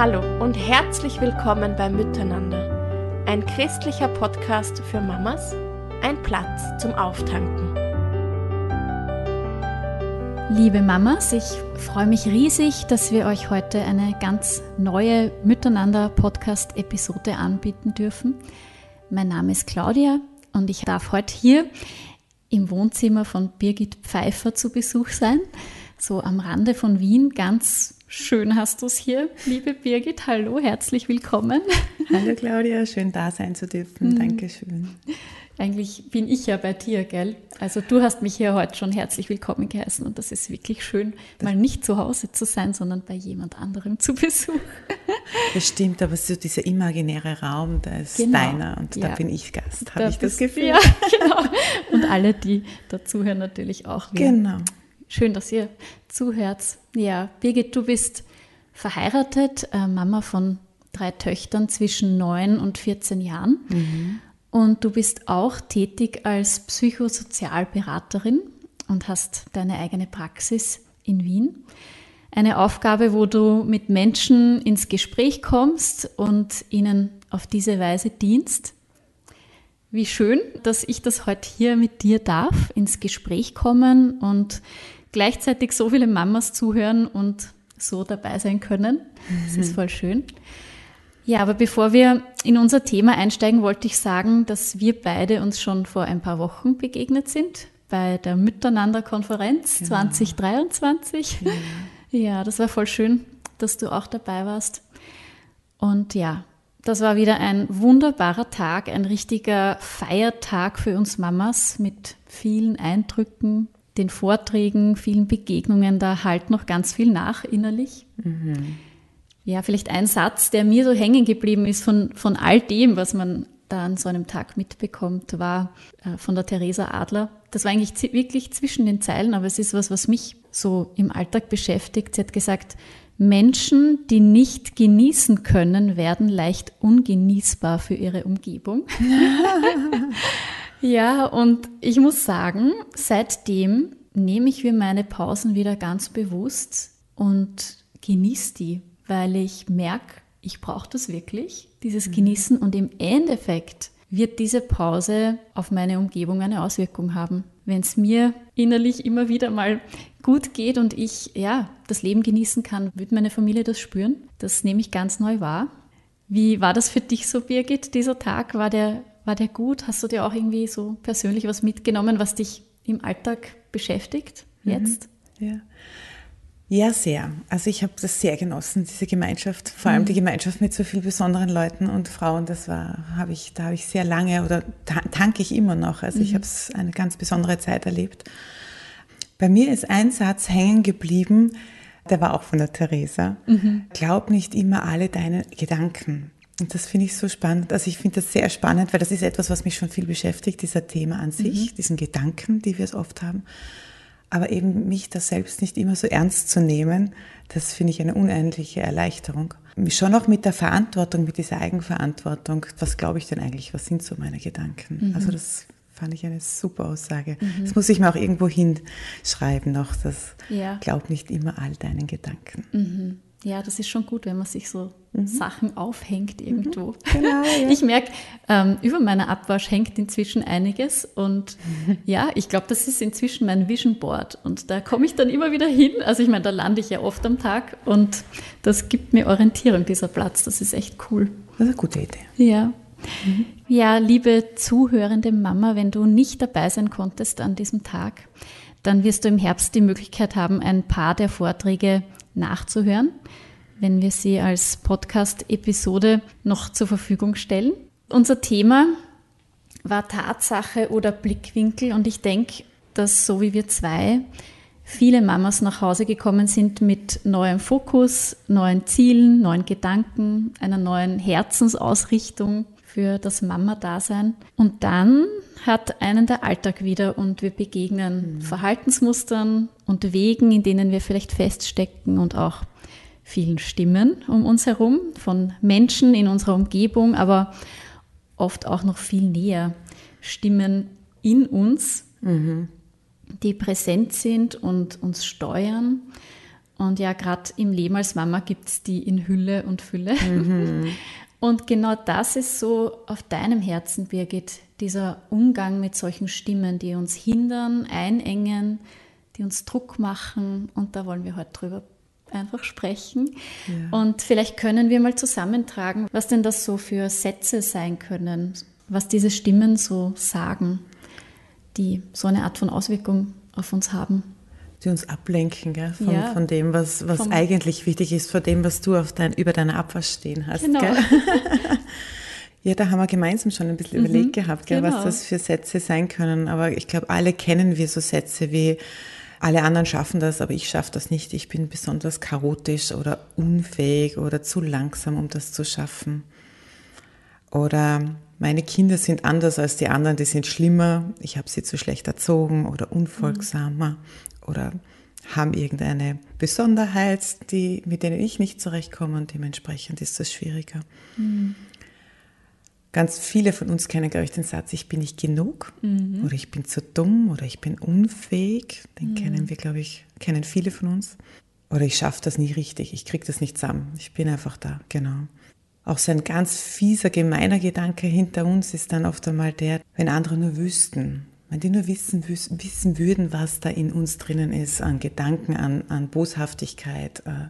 Hallo und herzlich willkommen bei Miteinander, ein christlicher Podcast für Mamas, ein Platz zum Auftanken. Liebe Mamas, ich freue mich riesig, dass wir euch heute eine ganz neue Miteinander-Podcast-Episode anbieten dürfen. Mein Name ist Claudia und ich darf heute hier im Wohnzimmer von Birgit Pfeiffer zu Besuch sein, so am Rande von Wien. Ganz schön hast du es hier, liebe Birgit. Hallo, herzlich willkommen. Hallo Claudia, schön da sein zu dürfen. Mhm. Dankeschön. Eigentlich bin ich ja bei dir, gell? Also du hast mich hier heute schon herzlich willkommen geheißen und das ist wirklich schön, mal nicht zu Hause zu sein, sondern bei jemand anderem zu Besuch. Das stimmt, aber so dieser imaginäre Raum, da ist genau. deiner und ja. da bin ich Gast, habe ich das Gefühl. Ja, genau. Und alle, die dazuhören, natürlich auch. Wieder. Genau. Schön, dass ihr zuhört. Ja, Birgit, du bist verheiratet, äh, Mama von drei Töchtern zwischen neun und 14 Jahren. Mhm. Und du bist auch tätig als Psychosozialberaterin und hast deine eigene Praxis in Wien. Eine Aufgabe, wo du mit Menschen ins Gespräch kommst und ihnen auf diese Weise dienst. Wie schön, dass ich das heute hier mit dir darf, ins Gespräch kommen und gleichzeitig so viele Mamas zuhören und so dabei sein können. Das ist mhm. voll schön. Ja, aber bevor wir in unser Thema einsteigen, wollte ich sagen, dass wir beide uns schon vor ein paar Wochen begegnet sind bei der Miteinander-Konferenz genau. 2023. Ja. ja, das war voll schön, dass du auch dabei warst. Und ja, das war wieder ein wunderbarer Tag, ein richtiger Feiertag für uns Mamas mit vielen Eindrücken, den Vorträgen, vielen Begegnungen. Da halt noch ganz viel nach innerlich. Mhm. Ja, vielleicht ein Satz, der mir so hängen geblieben ist von, von all dem, was man da an so einem Tag mitbekommt, war äh, von der Theresa Adler. Das war eigentlich wirklich zwischen den Zeilen, aber es ist was, was mich so im Alltag beschäftigt. Sie hat gesagt, Menschen, die nicht genießen können, werden leicht ungenießbar für ihre Umgebung. ja, und ich muss sagen, seitdem nehme ich mir meine Pausen wieder ganz bewusst und genieße die weil ich merke, ich brauche das wirklich, dieses mhm. Genießen und im Endeffekt wird diese Pause auf meine Umgebung eine Auswirkung haben. Wenn es mir innerlich immer wieder mal gut geht und ich ja das Leben genießen kann, wird meine Familie das spüren. Das nehme ich ganz neu wahr. Wie war das für dich so, Birgit, dieser Tag? War der, war der gut? Hast du dir auch irgendwie so persönlich was mitgenommen, was dich im Alltag beschäftigt mhm. jetzt? Mhm. Ja. Ja, sehr. Also ich habe das sehr genossen, diese Gemeinschaft, vor allem mhm. die Gemeinschaft mit so vielen besonderen Leuten und Frauen. Das war, habe ich, da habe ich sehr lange oder tanke ich immer noch. Also mhm. ich habe es eine ganz besondere Zeit erlebt. Bei mir ist ein Satz hängen geblieben, der war auch von der Theresa. Mhm. Glaub nicht immer alle deine Gedanken. Und das finde ich so spannend. Also ich finde das sehr spannend, weil das ist etwas, was mich schon viel beschäftigt, dieser Thema an sich, mhm. diesen Gedanken, die wir es oft haben. Aber eben mich da selbst nicht immer so ernst zu nehmen, das finde ich eine unendliche Erleichterung. Schon auch mit der Verantwortung, mit dieser Eigenverantwortung. Was glaube ich denn eigentlich? Was sind so meine Gedanken? Mhm. Also das fand ich eine super Aussage. Mhm. Das muss ich mir auch irgendwo hinschreiben noch. Das ja. glaub nicht immer all deinen Gedanken. Ja, das ist schon gut, wenn man sich so mhm. Sachen aufhängt irgendwo. Mhm. Genau, ja. Ich merke, ähm, über meiner Abwasch hängt inzwischen einiges und ja, ich glaube, das ist inzwischen mein Vision Board und da komme ich dann immer wieder hin. Also ich meine, da lande ich ja oft am Tag und das gibt mir Orientierung, dieser Platz. Das ist echt cool. Das ist eine gute Idee. Ja. Mhm. Ja, liebe zuhörende Mama, wenn du nicht dabei sein konntest an diesem Tag, dann wirst du im Herbst die Möglichkeit haben, ein paar der Vorträge nachzuhören, wenn wir sie als Podcast-Episode noch zur Verfügung stellen. Unser Thema war Tatsache oder Blickwinkel und ich denke, dass so wie wir zwei viele Mamas nach Hause gekommen sind mit neuem Fokus, neuen Zielen, neuen Gedanken, einer neuen Herzensausrichtung für das Mama-Dasein. Und dann hat einen der Alltag wieder und wir begegnen mhm. Verhaltensmustern und Wegen, in denen wir vielleicht feststecken und auch vielen Stimmen um uns herum, von Menschen in unserer Umgebung, aber oft auch noch viel näher. Stimmen in uns, mhm. die präsent sind und uns steuern. Und ja, gerade im Leben als Mama gibt es die in Hülle und Fülle. Mhm. Und genau das ist so auf deinem Herzen, Birgit, dieser Umgang mit solchen Stimmen, die uns hindern, einengen, die uns Druck machen. Und da wollen wir heute drüber einfach sprechen. Ja. Und vielleicht können wir mal zusammentragen, was denn das so für Sätze sein können, was diese Stimmen so sagen, die so eine Art von Auswirkung auf uns haben die uns ablenken gell? Von, ja. von dem, was, was eigentlich wichtig ist, von dem, was du auf dein, über deiner Abwasch stehen hast. Genau. ja, da haben wir gemeinsam schon ein bisschen mhm. überlegt gehabt, gell, genau. was das für Sätze sein können. Aber ich glaube, alle kennen wir so Sätze wie, alle anderen schaffen das, aber ich schaffe das nicht. Ich bin besonders chaotisch oder unfähig oder zu langsam, um das zu schaffen. Oder meine Kinder sind anders als die anderen, die sind schlimmer, ich habe sie zu schlecht erzogen oder unfolgsamer. Oder haben irgendeine Besonderheit, die, mit denen ich nicht zurechtkomme und dementsprechend ist das schwieriger. Mhm. Ganz viele von uns kennen, glaube ich, den Satz, ich bin nicht genug mhm. oder ich bin zu dumm oder ich bin unfähig. Den mhm. kennen wir, glaube ich, kennen viele von uns. Oder ich schaffe das nie richtig, ich kriege das nicht zusammen. Ich bin einfach da, genau. Auch so ein ganz fieser, gemeiner Gedanke hinter uns ist dann oft einmal der, wenn andere nur wüssten, wenn die nur wissen, wissen würden, was da in uns drinnen ist, an Gedanken, an, an Boshaftigkeit, äh,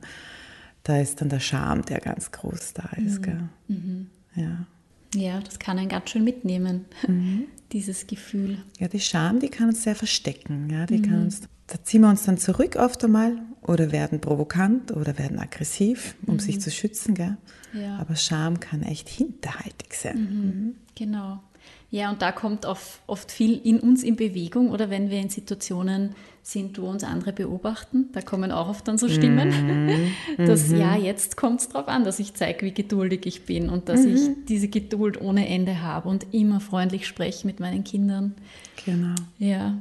da ist dann der Charme, der ganz groß da ist. Mhm. Mhm. Ja. ja, das kann einen ganz schön mitnehmen, mhm. dieses Gefühl. Ja, die Scham, die kann uns sehr verstecken. Ja, die kann mhm. uns, da ziehen wir uns dann zurück oft einmal oder werden provokant oder werden aggressiv, um sich mhm. zu schützen. Gell? Ja. Aber Scham kann echt hinterhaltig sein. Mhm. Genau. Ja, und da kommt oft viel in uns in Bewegung oder wenn wir in Situationen sind, wo uns andere beobachten, da kommen auch oft dann so Stimmen, mm, dass ja, jetzt kommt es darauf an, dass ich zeige, wie geduldig ich bin und dass -hmm. ich mhm. diese Geduld ohne Ende habe und immer freundlich spreche mit meinen Kindern. Genau. Ja,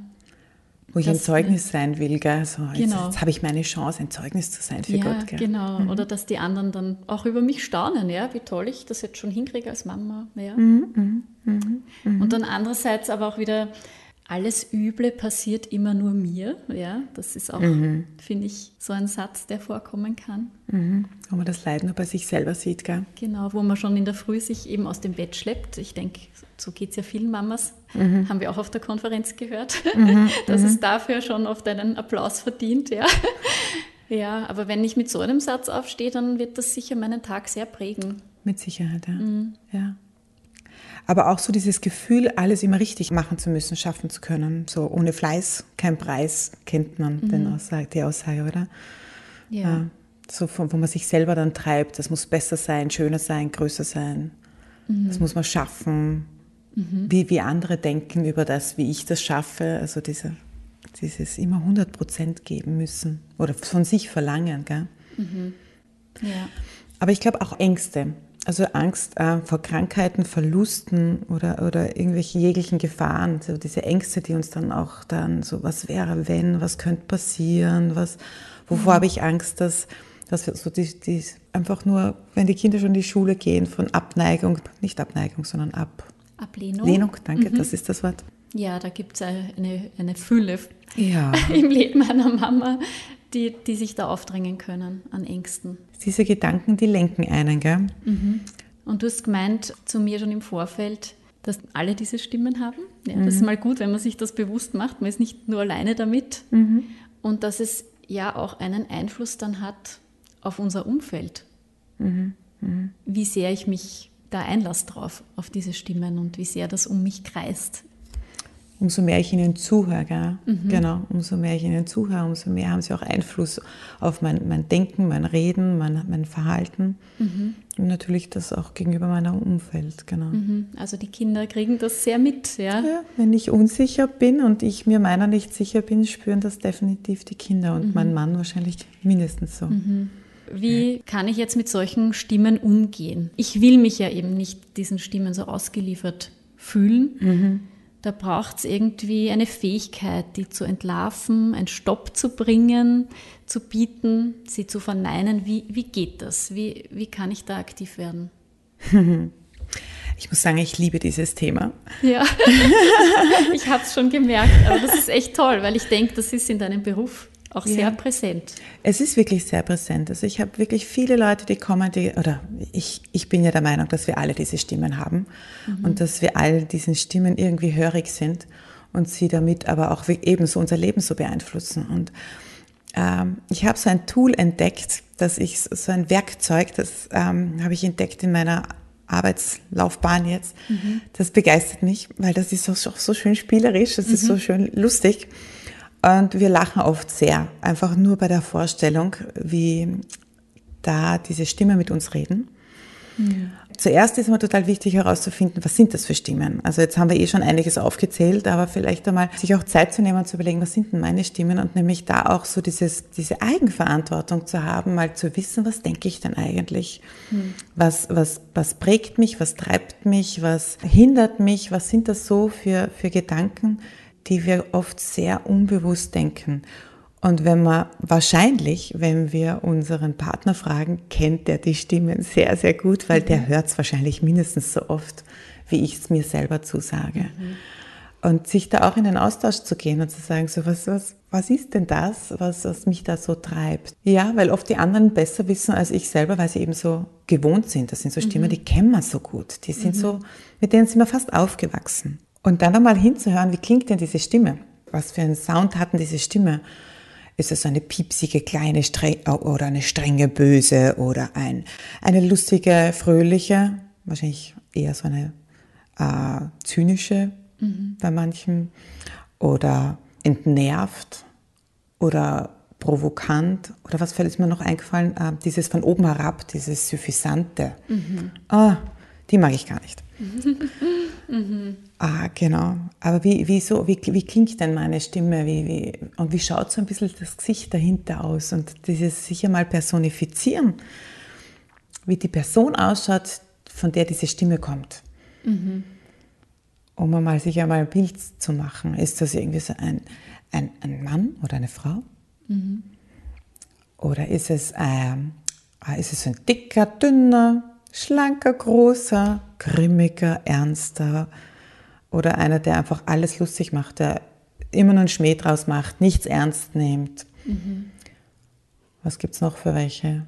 wo ich ein Zeugnis sein will, gell? So, jetzt, genau. jetzt habe ich meine Chance, ein Zeugnis zu sein für ja, Gott. Gell? Genau, mhm. oder dass die anderen dann auch über mich staunen, ja, wie toll ich das jetzt schon hinkriege als Mama. Ja. Mhm, mh, mh, Und dann andererseits aber auch wieder, alles Üble passiert immer nur mir. Ja, das ist auch, mhm. finde ich, so ein Satz, der vorkommen kann. Mhm. Wo man das Leid nur bei sich selber sieht, gell? Genau, wo man schon in der Früh sich eben aus dem Bett schleppt. Ich denke, so geht es ja vielen Mamas, mhm. haben wir auch auf der Konferenz gehört, mhm. dass es mhm. dafür schon oft einen Applaus verdient. Ja. ja, aber wenn ich mit so einem Satz aufstehe, dann wird das sicher meinen Tag sehr prägen. Mit Sicherheit, ja. Mhm. ja. Aber auch so dieses Gefühl, alles immer richtig machen zu müssen, schaffen zu können. So ohne Fleiß, kein Preis, kennt man mhm. den Aussage, die Aussage, oder? Ja. ja. So, wo man sich selber dann treibt, das muss besser sein, schöner sein, größer sein. Mhm. Das muss man schaffen, mhm. wie, wie andere denken über das, wie ich das schaffe. Also diese, dieses immer 100 Prozent geben müssen oder von sich verlangen. Gell? Mhm. Ja. Aber ich glaube auch Ängste. Also Angst äh, vor Krankheiten, Verlusten oder, oder irgendwelche jeglichen Gefahren. So diese Ängste, die uns dann auch dann so, was wäre, wenn, was könnte passieren, was, wovor mhm. habe ich Angst, dass, dass wir so die, die einfach nur, wenn die Kinder schon in die Schule gehen, von Abneigung, nicht Abneigung, sondern ab, Ablehnung. Lehnung, danke, mhm. das ist das Wort. Ja, da gibt es eine, eine Fülle ja. im Leben einer Mama, die, die sich da aufdrängen können an Ängsten. Diese Gedanken, die lenken einen, gell? Mhm. Und du hast gemeint zu mir schon im Vorfeld, dass alle diese Stimmen haben. Ja, mhm. Das ist mal gut, wenn man sich das bewusst macht. Man ist nicht nur alleine damit. Mhm. Und dass es ja auch einen Einfluss dann hat auf unser Umfeld. Mhm. Mhm. Wie sehr ich mich da Einlass drauf, auf diese Stimmen und wie sehr das um mich kreist. Umso mehr ich ihnen zuhöre? Mhm. genau, umso mehr ich ihnen zuhöre, umso mehr haben sie auch Einfluss auf mein, mein Denken, mein Reden, mein, mein Verhalten mhm. und natürlich das auch gegenüber meinem Umfeld, genau. Mhm. Also die Kinder kriegen das sehr mit, ja? ja? Wenn ich unsicher bin und ich mir meiner nicht sicher bin, spüren das definitiv die Kinder und mhm. mein Mann wahrscheinlich mindestens so. Mhm. Wie kann ich jetzt mit solchen Stimmen umgehen? Ich will mich ja eben nicht diesen Stimmen so ausgeliefert fühlen. Da braucht es irgendwie eine Fähigkeit, die zu entlarven, einen Stopp zu bringen, zu bieten, sie zu verneinen. Wie, wie geht das? Wie, wie kann ich da aktiv werden? Ich muss sagen, ich liebe dieses Thema. Ja, ich habe es schon gemerkt, aber das ist echt toll, weil ich denke, das ist in deinem Beruf auch sehr ja. präsent. Es ist wirklich sehr präsent. Also ich habe wirklich viele Leute, die kommen, die, oder ich, ich bin ja der Meinung, dass wir alle diese Stimmen haben mhm. und dass wir all diesen Stimmen irgendwie hörig sind und sie damit aber auch ebenso unser Leben so beeinflussen. Und ähm, ich habe so ein Tool entdeckt, dass ich so ein Werkzeug, das ähm, habe ich entdeckt in meiner Arbeitslaufbahn jetzt. Mhm. Das begeistert mich, weil das ist auch so schön spielerisch, das mhm. ist so schön lustig. Und wir lachen oft sehr, einfach nur bei der Vorstellung, wie da diese Stimme mit uns reden. Mhm. Zuerst ist immer total wichtig herauszufinden, was sind das für Stimmen. Also jetzt haben wir eh schon einiges aufgezählt, aber vielleicht einmal sich auch Zeit zu nehmen und zu überlegen, was sind denn meine Stimmen und nämlich da auch so dieses, diese Eigenverantwortung zu haben, mal zu wissen, was denke ich denn eigentlich? Mhm. Was, was, was prägt mich, was treibt mich, was hindert mich, was sind das so für, für Gedanken, die wir oft sehr unbewusst denken. Und wenn man wahrscheinlich, wenn wir unseren Partner fragen, kennt der die Stimmen sehr, sehr gut, weil mhm. der hört es wahrscheinlich mindestens so oft, wie ich es mir selber zusage. Mhm. Und sich da auch in den Austausch zu gehen und zu sagen, so was, was, was ist denn das, was, was mich da so treibt? Ja, weil oft die anderen besser wissen als ich selber, weil sie eben so gewohnt sind. Das sind so Stimmen, mhm. die kennen wir so gut. Die sind mhm. so, mit denen sind wir fast aufgewachsen. Und dann einmal hinzuhören, wie klingt denn diese Stimme? Was für einen Sound hatten diese Stimme? Ist es eine piepsige kleine Streng oder eine strenge böse oder ein, eine lustige, fröhliche, wahrscheinlich eher so eine äh, zynische mhm. bei manchen oder entnervt oder provokant oder was fällt mir noch eingefallen? Äh, dieses von oben herab, dieses Suffisante. Mhm. Ah, die mag ich gar nicht. mhm. Ah, genau. Aber wie, wie, so, wie, wie klingt denn meine Stimme? Wie, wie, und wie schaut so ein bisschen das Gesicht dahinter aus? Und dieses sicher mal personifizieren, wie die Person ausschaut, von der diese Stimme kommt. Mhm. Um mal sich einmal ein Bild zu machen. Ist das irgendwie so ein, ein, ein Mann oder eine Frau? Mhm. Oder ist es, äh, ist es ein dicker, dünner, schlanker, großer, grimmiger, ernster oder einer, der einfach alles lustig macht, der immer nur einen Schmäh draus macht, nichts ernst nimmt. Mhm. Was gibt es noch für welche?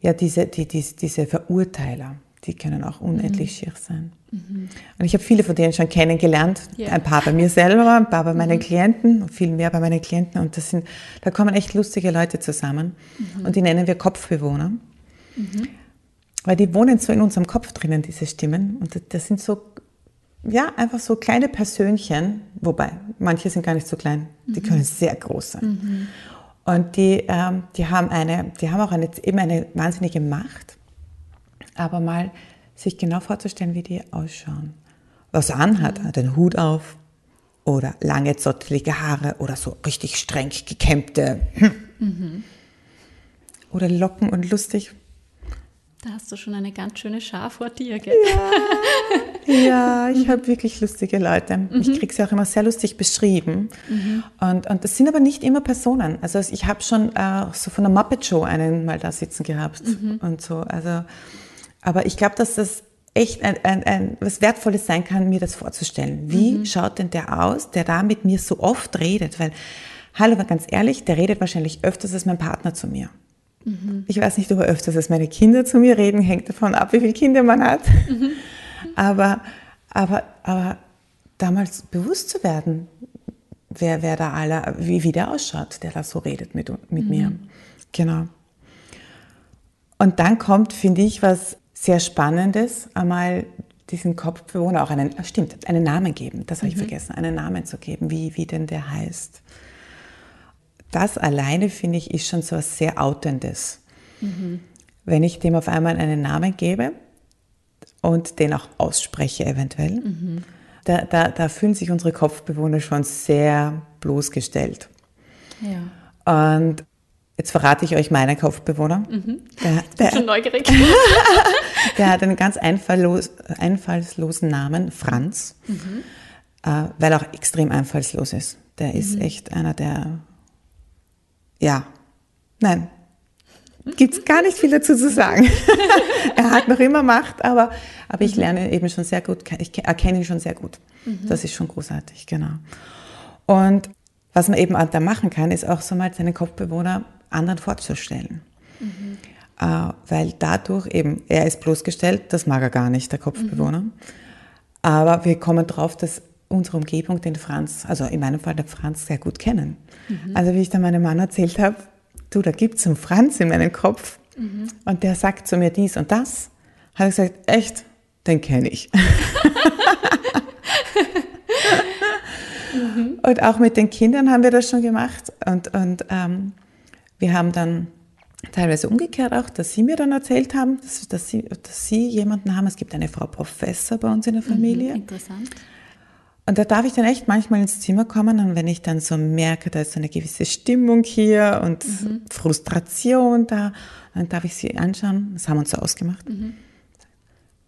Ja, diese, die, die, diese Verurteiler, die können auch unendlich mhm. schier sein. Mhm. Und ich habe viele von denen schon kennengelernt, yeah. ein paar bei mir selber, ein paar bei meinen mhm. Klienten, viel mehr bei meinen Klienten. Und das sind, da kommen echt lustige Leute zusammen. Mhm. Und die nennen wir Kopfbewohner. Mhm. Weil die wohnen so in unserem Kopf drinnen, diese Stimmen. Und das sind so, ja, einfach so kleine Persönchen, wobei manche sind gar nicht so klein, die mhm. können sehr groß sein. Mhm. Und die, ähm, die haben eine, die haben auch eine, eben eine wahnsinnige Macht. Aber mal sich genau vorzustellen, wie die ausschauen. Was er anhat, hat einen Hut auf oder lange zottelige Haare oder so richtig streng gekämmte mhm. oder locken und lustig. Da hast du schon eine ganz schöne Schar vor dir, gell? Ja, ja ich habe wirklich lustige Leute. Mhm. Ich kriege sie auch immer sehr lustig beschrieben. Mhm. Und, und das sind aber nicht immer Personen. Also ich habe schon äh, so von der Muppet Show einen mal da sitzen gehabt mhm. und so. Also, aber ich glaube, dass das echt ein, ein, ein, was Wertvolles sein kann, mir das vorzustellen. Wie mhm. schaut denn der aus, der da mit mir so oft redet? Weil, hallo, ganz ehrlich, der redet wahrscheinlich öfters als mein Partner zu mir. Mhm. Ich weiß nicht, ob er öfters als meine Kinder zu mir reden, hängt davon ab, wie viele Kinder man hat. Aber, aber, aber damals bewusst zu werden, wer, wer da aller, wie, wie der ausschaut, der da so redet mit, mit mhm. mir. Genau. Und dann kommt, finde ich, was sehr Spannendes, einmal diesen Kopfbewohner auch einen, stimmt, einen Namen geben. Das habe ich mhm. vergessen, einen Namen zu geben, wie, wie denn der heißt das alleine, finde ich, ist schon so was sehr Outendes. Mhm. Wenn ich dem auf einmal einen Namen gebe und den auch ausspreche eventuell, mhm. da, da, da fühlen sich unsere Kopfbewohner schon sehr bloßgestellt. Ja. Und Jetzt verrate ich euch meinen Kopfbewohner. Mhm. Der, der, schon neugierig. der hat einen ganz einfalllos, einfallslosen Namen, Franz, mhm. äh, weil er auch extrem einfallslos ist. Der ist mhm. echt einer der ja, nein, gibt es gar nicht viel dazu zu sagen. er hat noch immer Macht, aber, aber ich lerne eben schon sehr gut, ich erkenne ihn schon sehr gut. Mhm. Das ist schon großartig, genau. Und was man eben da machen kann, ist auch so mal seinen Kopfbewohner anderen vorzustellen. Mhm. Äh, weil dadurch eben, er ist bloßgestellt, das mag er gar nicht, der Kopfbewohner. Mhm. Aber wir kommen drauf, dass unsere Umgebung den Franz, also in meinem Fall der Franz, sehr gut kennen. Mhm. Also wie ich dann meinem Mann erzählt habe, du, da gibt es einen Franz in meinem Kopf mhm. und der sagt zu mir dies und das, hat er gesagt, echt, den kenne ich. mhm. Und auch mit den Kindern haben wir das schon gemacht und, und ähm, wir haben dann teilweise umgekehrt auch, dass sie mir dann erzählt haben, dass, dass, sie, dass sie jemanden haben. Es gibt eine Frau Professor bei uns in der Familie. Mhm, interessant. Und da darf ich dann echt manchmal ins Zimmer kommen und wenn ich dann so merke, da ist so eine gewisse Stimmung hier und mhm. Frustration da, dann darf ich sie anschauen. Das haben wir uns so ausgemacht. Mhm.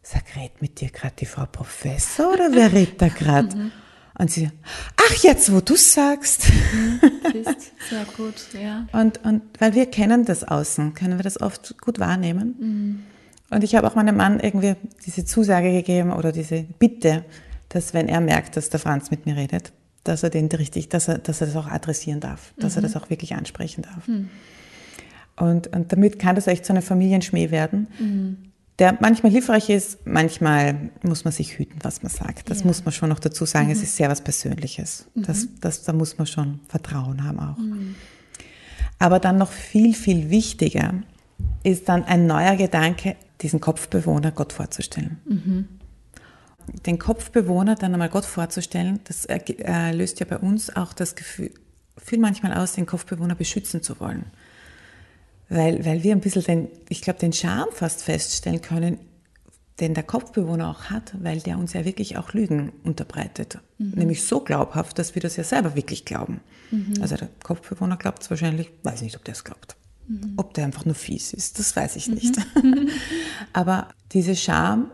Sag, red mit dir gerade die Frau Professor oder wer redet da gerade? Mhm. Und sie, ach, jetzt, wo du sagst. Mhm, ist sehr gut, ja. Und, und weil wir kennen das Außen, können wir das oft gut wahrnehmen. Mhm. Und ich habe auch meinem Mann irgendwie diese Zusage gegeben oder diese Bitte, dass wenn er merkt, dass der Franz mit mir redet, dass er den richtig, dass er, dass er das auch adressieren darf, dass mhm. er das auch wirklich ansprechen darf. Mhm. Und, und damit kann das echt so eine Familienschmäh werden. Mhm der manchmal hilfreich ist, manchmal muss man sich hüten, was man sagt. Das ja. muss man schon noch dazu sagen. Mhm. Es ist sehr was Persönliches. Mhm. Das, das, da muss man schon Vertrauen haben auch. Mhm. Aber dann noch viel, viel wichtiger ist dann ein neuer Gedanke, diesen Kopfbewohner Gott vorzustellen. Den Kopfbewohner dann einmal Gott vorzustellen, das äh, löst ja bei uns auch das Gefühl, viel manchmal aus, den Kopfbewohner beschützen zu wollen weil, weil wir ein bisschen den, ich glaube, den Charme fast feststellen können, den der Kopfbewohner auch hat, weil der uns ja wirklich auch Lügen unterbreitet. Mhm. Nämlich so glaubhaft, dass wir das ja selber wirklich glauben. Mhm. Also der Kopfbewohner glaubt es wahrscheinlich, weiß nicht, ob der es glaubt. Mhm. Ob der einfach nur fies ist, das weiß ich nicht. Mhm. Aber diese Scham,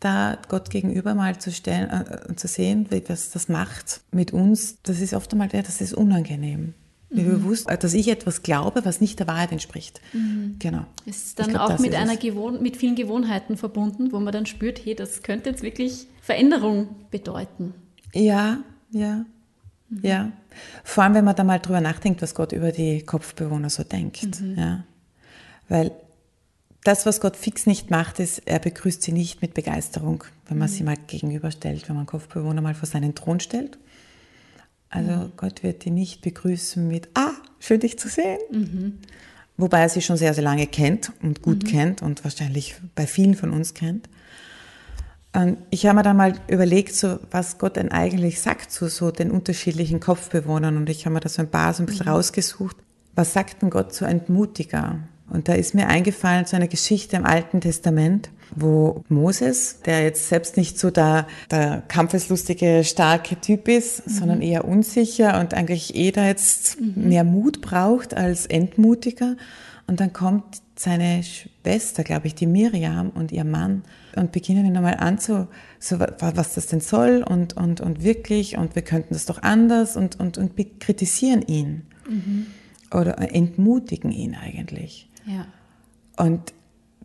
da Gott gegenüber mal zu stellen äh, zu sehen, wie das das macht mit uns, das ist oft einmal, ja, das ist unangenehm mir mhm. bewusst, dass ich etwas glaube, was nicht der Wahrheit entspricht. Mhm. Genau. Es ist dann glaub, auch mit, einer Gewohn mit vielen Gewohnheiten verbunden, wo man dann spürt, hey, das könnte jetzt wirklich Veränderung bedeuten. Ja, ja, mhm. ja. Vor allem, wenn man da mal drüber nachdenkt, was Gott über die Kopfbewohner so denkt. Mhm. Ja. Weil das, was Gott fix nicht macht, ist, er begrüßt sie nicht mit Begeisterung, wenn man mhm. sie mal gegenüberstellt, wenn man Kopfbewohner mal vor seinen Thron stellt also mhm. Gott wird die nicht begrüßen mit, ah, schön dich zu sehen. Mhm. Wobei er sie schon sehr, sehr lange kennt und gut mhm. kennt und wahrscheinlich bei vielen von uns kennt. Und ich habe mir dann mal überlegt, so, was Gott denn eigentlich sagt zu so den unterschiedlichen Kopfbewohnern. Und ich habe mir da so ein paar so ein bisschen mhm. rausgesucht. Was sagt denn Gott zu Entmutiger? Und da ist mir eingefallen so eine Geschichte im Alten Testament, wo Moses, der jetzt selbst nicht so der, der kampfeslustige, starke Typ ist, mhm. sondern eher unsicher und eigentlich eh da jetzt mhm. mehr Mut braucht als entmutiger. Und dann kommt seine Schwester, glaube ich, die Miriam und ihr Mann und beginnen ihn einmal an zu, so, was das denn soll und, und, und wirklich und wir könnten das doch anders und, und, und kritisieren ihn mhm. oder entmutigen ihn eigentlich. Ja. Und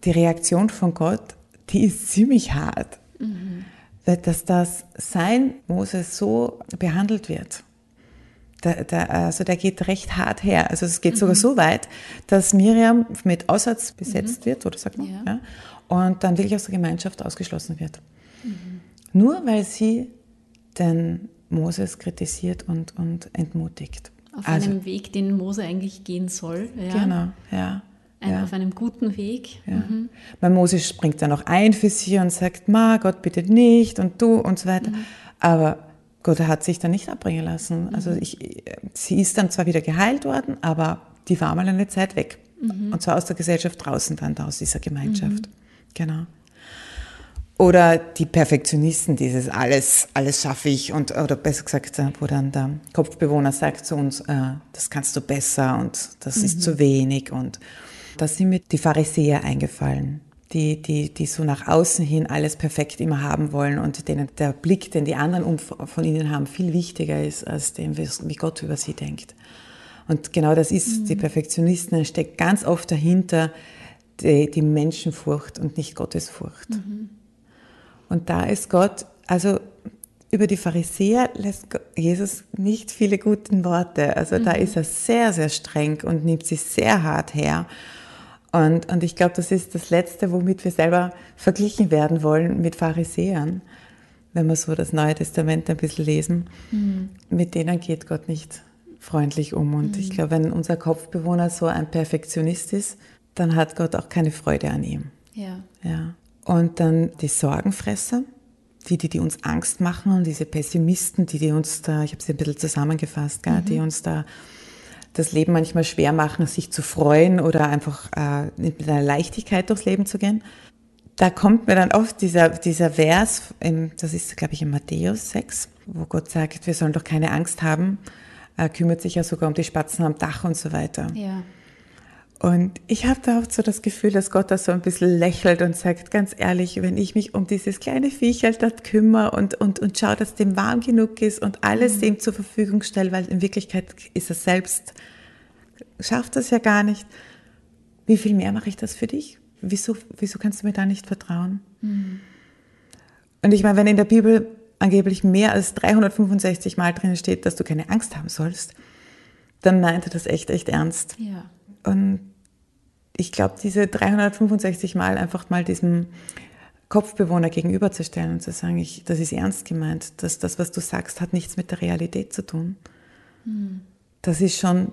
die Reaktion von Gott, die ist ziemlich hart. Mhm. Dass das sein Moses so behandelt wird. Da, da, also der geht recht hart her. Also es geht mhm. sogar so weit, dass Miriam mit Aussatz besetzt mhm. wird, oder sagt man, ja. ja. und dann wirklich aus der Gemeinschaft ausgeschlossen wird. Mhm. Nur weil sie den Moses kritisiert und, und entmutigt. Auf also, einem Weg, den Mose eigentlich gehen soll. Ja. Genau, ja. Ein. Auf einem guten Weg. Mhm. Weil Moses springt dann auch ein für sie und sagt, Ma, Gott bitte nicht und du und so weiter. Mhm. Aber Gott hat sich dann nicht abbringen lassen. Mhm. Also ich, sie ist dann zwar wieder geheilt worden, aber die war mal eine Zeit weg. Mhm. Und zwar aus der Gesellschaft draußen dann, aus dieser Gemeinschaft. Mhm. Genau. Oder die Perfektionisten, dieses alles, alles schaffe ich und, oder besser gesagt, wo dann der Kopfbewohner sagt zu uns, äh, das kannst du besser und das ist zu wenig und da sind mir die Pharisäer eingefallen, die, die, die so nach außen hin alles perfekt immer haben wollen und denen der Blick, den die anderen von ihnen haben, viel wichtiger ist als dem, wie Gott über sie denkt. Und genau das ist, mhm. die Perfektionisten steckt ganz oft dahinter die, die Menschenfurcht und nicht Gottesfurcht. Mhm. Und da ist Gott, also über die Pharisäer lässt Jesus nicht viele gute Worte. Also mhm. da ist er sehr, sehr streng und nimmt sie sehr hart her. Und, und ich glaube, das ist das Letzte, womit wir selber verglichen werden wollen mit Pharisäern, wenn wir so das Neue Testament ein bisschen lesen. Mhm. Mit denen geht Gott nicht freundlich um. Und mhm. ich glaube, wenn unser Kopfbewohner so ein Perfektionist ist, dann hat Gott auch keine Freude an ihm. Ja. ja. Und dann die Sorgenfresser die, die, die uns Angst machen und diese Pessimisten, die, die uns da, ich habe sie ein bisschen zusammengefasst, gell, mhm. die uns da das Leben manchmal schwer machen, sich zu freuen oder einfach äh, mit einer Leichtigkeit durchs Leben zu gehen. Da kommt mir dann oft dieser, dieser Vers, im, das ist, glaube ich, in Matthäus 6, wo Gott sagt, wir sollen doch keine Angst haben, er kümmert sich ja sogar um die Spatzen am Dach und so weiter. Ja. Und ich habe da oft so das Gefühl, dass Gott da so ein bisschen lächelt und sagt, ganz ehrlich, wenn ich mich um dieses kleine Viechel dort kümmere und, und, und schaue, dass dem warm genug ist und alles mhm. dem zur Verfügung stelle, weil in Wirklichkeit ist er selbst, schafft das ja gar nicht. Wie viel mehr mache ich das für dich? Wieso, wieso kannst du mir da nicht vertrauen? Mhm. Und ich meine, wenn in der Bibel angeblich mehr als 365 Mal drin steht, dass du keine Angst haben sollst, dann meint er das echt, echt ernst. Ja. Und ich glaube, diese 365 Mal einfach mal diesem Kopfbewohner gegenüberzustellen und zu sagen, ich, das ist ernst gemeint, dass das, was du sagst, hat nichts mit der Realität zu tun. Mhm. Das ist schon,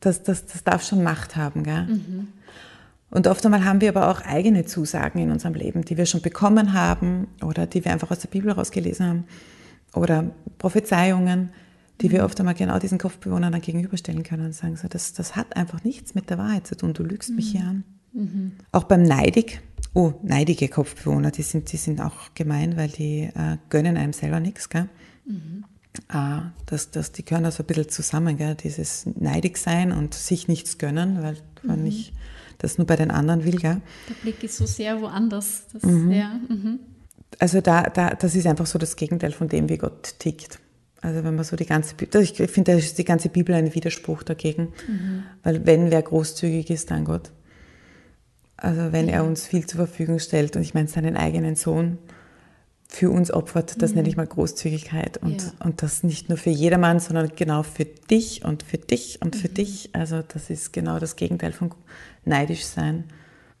das, das, das darf schon Macht haben. Gell? Mhm. Und oft einmal haben wir aber auch eigene Zusagen in unserem Leben, die wir schon bekommen haben oder die wir einfach aus der Bibel rausgelesen haben oder Prophezeiungen, die wir oft einmal genau diesen Kopfbewohnern dann gegenüberstellen können und sagen, so, das, das hat einfach nichts mit der Wahrheit zu tun, du lügst mhm. mich hier an. Mhm. Auch beim Neidig, oh, neidige Kopfbewohner, die sind, die sind auch gemein, weil die äh, gönnen einem selber nichts, gell? Mhm. Äh, das, das, die gehören also ein bisschen zusammen, gell? dieses neidig sein und sich nichts gönnen, weil man mhm. nicht das nur bei den anderen will. Gell? Der Blick ist so sehr woanders. Das, mhm. ja, mhm. also da, da, das ist einfach so das Gegenteil von dem, wie Gott tickt. Also wenn man so die ganze, ich finde, da ist die ganze Bibel ein Widerspruch dagegen, mhm. weil wenn wer großzügig ist, dann Gott. Also wenn er uns viel zur Verfügung stellt und ich meine seinen eigenen Sohn für uns opfert, das mhm. nenne ich mal Großzügigkeit und, ja. und das nicht nur für jedermann, sondern genau für dich und für dich und für mhm. dich. Also das ist genau das Gegenteil von neidisch sein.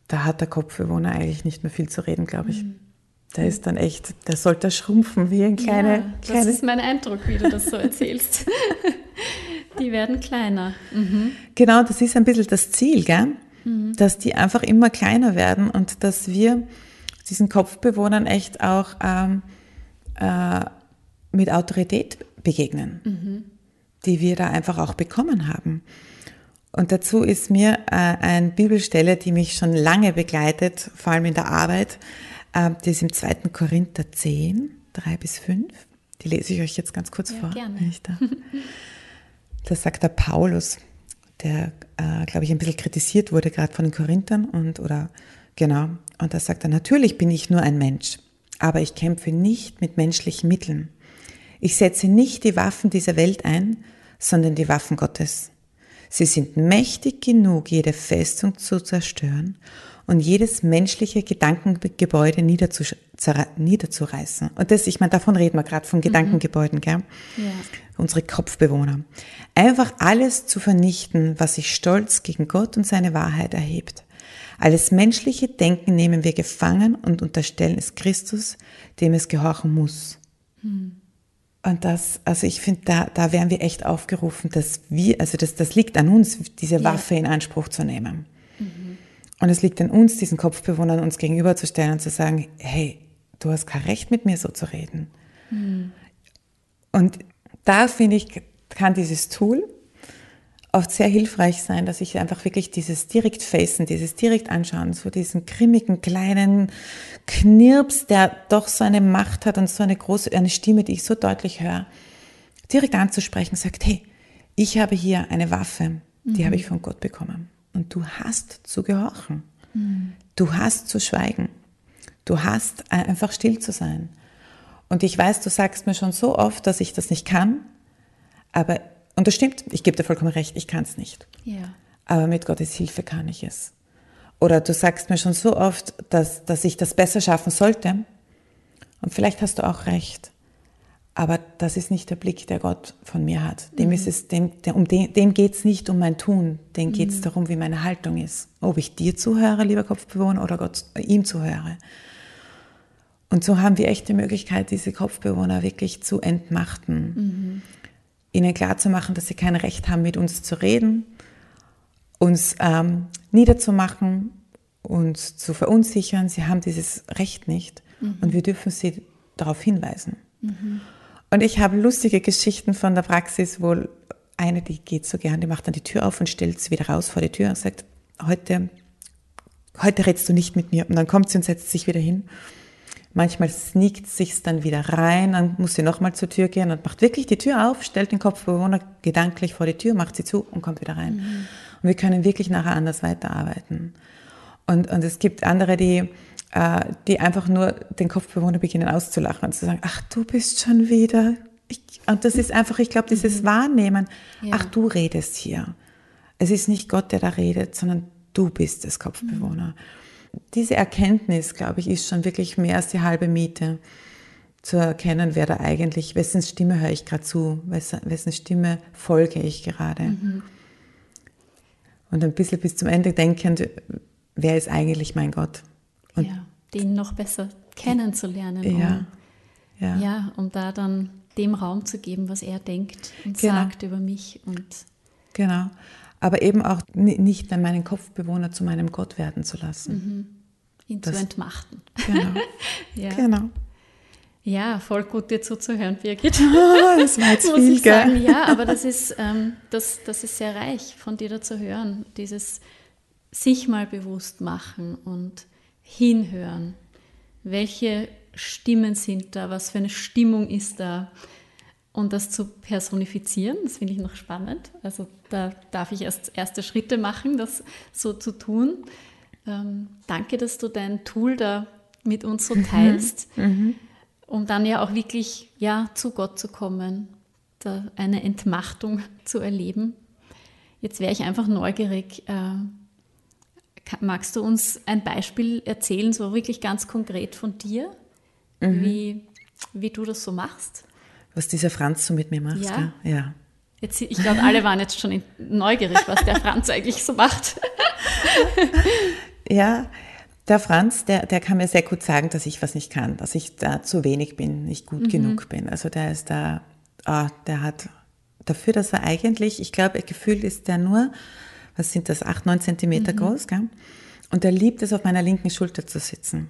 Da hat der Kopfbewohner eigentlich nicht mehr viel zu reden, glaube ich. Der ist dann echt, der sollte schrumpfen wie ein kleiner. Ja, das kleine ist mein Eindruck, wie du das so erzählst. die werden kleiner. Mhm. Genau, das ist ein bisschen das Ziel, gell? Mhm. dass die einfach immer kleiner werden und dass wir diesen Kopfbewohnern echt auch ähm, äh, mit Autorität begegnen, mhm. die wir da einfach auch bekommen haben. Und dazu ist mir äh, eine Bibelstelle, die mich schon lange begleitet, vor allem in der Arbeit, die ist im 2. Korinther 10, 3 bis 5. Die lese ich euch jetzt ganz kurz ja, vor. Gerne. Da. Das sagt der Paulus, der, äh, glaube ich, ein bisschen kritisiert wurde, gerade von den Korinthern und oder genau. Und da sagt er, natürlich bin ich nur ein Mensch, aber ich kämpfe nicht mit menschlichen Mitteln. Ich setze nicht die Waffen dieser Welt ein, sondern die Waffen Gottes. Sie sind mächtig genug, jede Festung zu zerstören und jedes menschliche Gedankengebäude niederzureißen. Und das, ich meine, davon reden wir gerade, von Gedankengebäuden, gell? Ja. Unsere Kopfbewohner. Einfach alles zu vernichten, was sich stolz gegen Gott und seine Wahrheit erhebt. Alles menschliche Denken nehmen wir gefangen und unterstellen es Christus, dem es gehorchen muss. Hm. Und das, also ich finde, da, da wären wir echt aufgerufen, dass wir, also das, das liegt an uns, diese Waffe ja. in Anspruch zu nehmen. Und es liegt an uns, diesen Kopfbewohnern uns gegenüberzustellen und zu sagen, hey, du hast kein Recht mit mir so zu reden. Mhm. Und da finde ich, kann dieses Tool oft sehr hilfreich sein, dass ich einfach wirklich dieses direkt facen, dieses direkt anschauen, so diesen grimmigen kleinen Knirps, der doch so eine Macht hat und so eine große, eine Stimme, die ich so deutlich höre, direkt anzusprechen, sagt, hey, ich habe hier eine Waffe, die mhm. habe ich von Gott bekommen. Und du hast zu gehorchen. Mhm. Du hast zu schweigen. Du hast einfach still zu sein. Und ich weiß, du sagst mir schon so oft, dass ich das nicht kann. Aber, und das stimmt, ich gebe dir vollkommen recht, ich kann es nicht. Ja. Aber mit Gottes Hilfe kann ich es. Oder du sagst mir schon so oft, dass, dass ich das besser schaffen sollte. Und vielleicht hast du auch recht. Aber das ist nicht der Blick, der Gott von mir hat. Dem, mhm. ist es, dem, um den, dem geht es nicht um mein Tun, dem geht es mhm. darum, wie meine Haltung ist. Ob ich dir zuhöre, lieber Kopfbewohner, oder Gott, äh, ihm zuhöre. Und so haben wir echt die Möglichkeit, diese Kopfbewohner wirklich zu entmachten. Mhm. Ihnen klarzumachen, dass sie kein Recht haben, mit uns zu reden, uns ähm, niederzumachen, uns zu verunsichern. Sie haben dieses Recht nicht. Mhm. Und wir dürfen sie darauf hinweisen. Mhm. Und ich habe lustige Geschichten von der Praxis, wo eine, die geht so gern, die macht dann die Tür auf und stellt sie wieder raus vor die Tür und sagt, heute, heute redest du nicht mit mir. Und dann kommt sie und setzt sich wieder hin. Manchmal sneakt sich's dann wieder rein, dann muss sie nochmal zur Tür gehen und macht wirklich die Tür auf, stellt den Kopfbewohner gedanklich vor die Tür, macht sie zu und kommt wieder rein. Mhm. Und wir können wirklich nachher anders weiterarbeiten. Und, und es gibt andere, die, die einfach nur den Kopfbewohner beginnen auszulachen und zu sagen, ach, du bist schon wieder. Ich, und das ist einfach, ich glaube, dieses mhm. Wahrnehmen, ja. ach, du redest hier. Es ist nicht Gott, der da redet, sondern du bist das Kopfbewohner. Mhm. Diese Erkenntnis, glaube ich, ist schon wirklich mehr als die halbe Miete zu erkennen, wer da eigentlich, wessen Stimme höre ich gerade zu, wessen Stimme folge ich gerade. Mhm. Und ein bisschen bis zum Ende denkend, wer ist eigentlich mein Gott? Und ja, den noch besser kennenzulernen. Ja, um, ja. ja, um da dann dem Raum zu geben, was er denkt und genau. sagt über mich. Und genau. Aber eben auch nicht meinen Kopfbewohner zu meinem Gott werden zu lassen. Mhm. Ihn das, zu entmachten. Genau. ja. genau. Ja, voll gut dir zuzuhören, Birgit. Oh, das war jetzt Muss viel, ich sagen. Ja, aber das ist, ähm, das, das ist sehr reich von dir da zu hören. Dieses sich mal bewusst machen und hinhören. Welche Stimmen sind da? Was für eine Stimmung ist da? Und das zu personifizieren, das finde ich noch spannend. Also da darf ich erst erste Schritte machen, das so zu tun. Ähm, danke, dass du dein Tool da mit uns so teilst, mhm. mhm. um dann ja auch wirklich ja, zu Gott zu kommen, da eine Entmachtung zu erleben. Jetzt wäre ich einfach neugierig, äh, Magst du uns ein Beispiel erzählen, so wirklich ganz konkret von dir, mhm. wie, wie du das so machst? Was dieser Franz so mit mir macht, ja. ja. Jetzt, ich glaube, alle waren jetzt schon neugierig, was der Franz eigentlich so macht. ja, der Franz, der, der kann mir sehr gut sagen, dass ich was nicht kann, dass ich da zu wenig bin, nicht gut mhm. genug bin. Also der ist da, oh, der hat dafür, dass er eigentlich, ich glaube, gefühlt ist der nur was sind das, acht, neun Zentimeter mhm. groß, gell? Und er liebt es, auf meiner linken Schulter zu sitzen.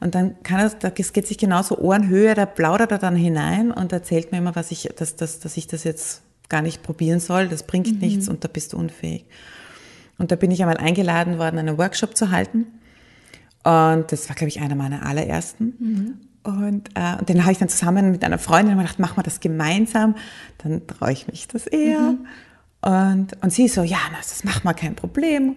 Und dann kann er, das geht sich genauso Ohrenhöhe, da plaudert er dann hinein und erzählt mir immer, was ich, dass, dass, dass ich das jetzt gar nicht probieren soll, das bringt mhm. nichts und da bist du unfähig. Und da bin ich einmal eingeladen worden, einen Workshop zu halten. Und das war, glaube ich, einer meiner allerersten. Mhm. Und, äh, und den habe ich dann zusammen mit einer Freundin gedacht, machen wir das gemeinsam, dann traue ich mich das eher. Mhm. Und, und sie so, ja, das macht mal kein Problem.